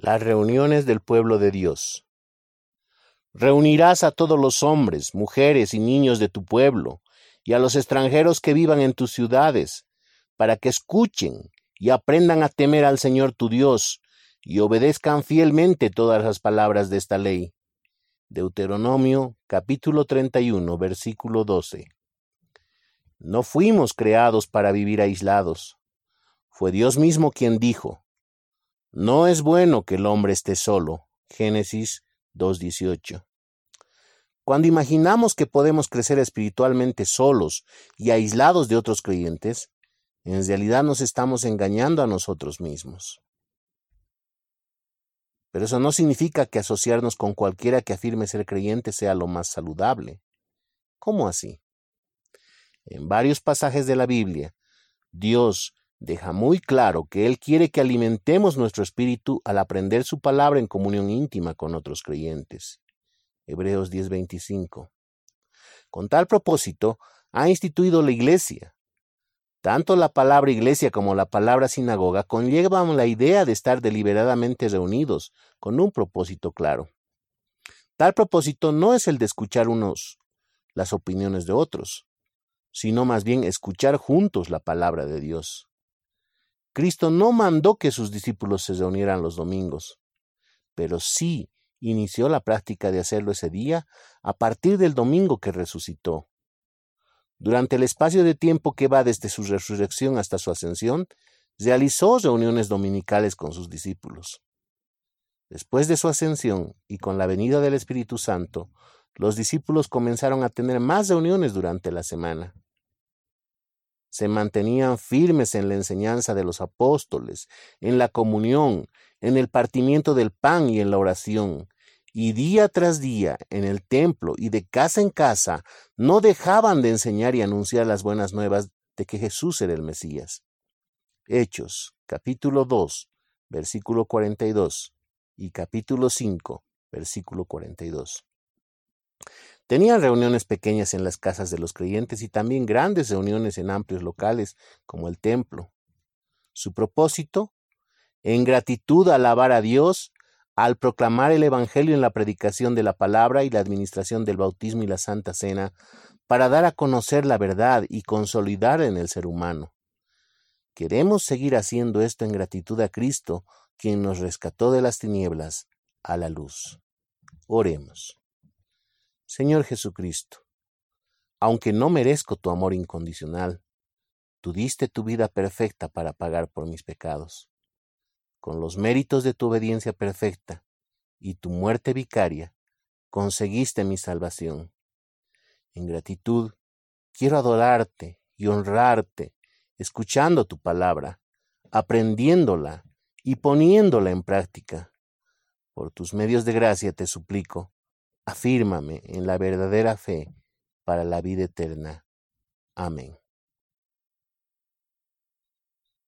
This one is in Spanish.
Las reuniones del pueblo de Dios. Reunirás a todos los hombres, mujeres y niños de tu pueblo, y a los extranjeros que vivan en tus ciudades, para que escuchen y aprendan a temer al Señor tu Dios, y obedezcan fielmente todas las palabras de esta ley. Deuteronomio capítulo 31 versículo 12. No fuimos creados para vivir aislados. Fue Dios mismo quien dijo, no es bueno que el hombre esté solo. Génesis 2.18. Cuando imaginamos que podemos crecer espiritualmente solos y aislados de otros creyentes, en realidad nos estamos engañando a nosotros mismos. Pero eso no significa que asociarnos con cualquiera que afirme ser creyente sea lo más saludable. ¿Cómo así? En varios pasajes de la Biblia, Dios deja muy claro que Él quiere que alimentemos nuestro espíritu al aprender su palabra en comunión íntima con otros creyentes. Hebreos 10:25. Con tal propósito, ha instituido la iglesia. Tanto la palabra iglesia como la palabra sinagoga conllevan la idea de estar deliberadamente reunidos con un propósito claro. Tal propósito no es el de escuchar unos las opiniones de otros, sino más bien escuchar juntos la palabra de Dios. Cristo no mandó que sus discípulos se reunieran los domingos, pero sí inició la práctica de hacerlo ese día a partir del domingo que resucitó. Durante el espacio de tiempo que va desde su resurrección hasta su ascensión, realizó reuniones dominicales con sus discípulos. Después de su ascensión y con la venida del Espíritu Santo, los discípulos comenzaron a tener más reuniones durante la semana se mantenían firmes en la enseñanza de los apóstoles, en la comunión, en el partimiento del pan y en la oración. Y día tras día, en el templo y de casa en casa, no dejaban de enseñar y anunciar las buenas nuevas de que Jesús era el Mesías. Hechos, capítulo 2, versículo 42 y capítulo 5, versículo 42. Tenían reuniones pequeñas en las casas de los creyentes y también grandes reuniones en amplios locales como el templo. Su propósito, en gratitud alabar a Dios al proclamar el Evangelio en la predicación de la palabra y la administración del bautismo y la Santa Cena, para dar a conocer la verdad y consolidar en el ser humano. Queremos seguir haciendo esto en gratitud a Cristo, quien nos rescató de las tinieblas a la luz. Oremos. Señor Jesucristo, aunque no merezco tu amor incondicional, tú diste tu vida perfecta para pagar por mis pecados. Con los méritos de tu obediencia perfecta y tu muerte vicaria, conseguiste mi salvación. En gratitud, quiero adorarte y honrarte, escuchando tu palabra, aprendiéndola y poniéndola en práctica. Por tus medios de gracia te suplico, afírmame en la verdadera fe para la vida eterna. Amén.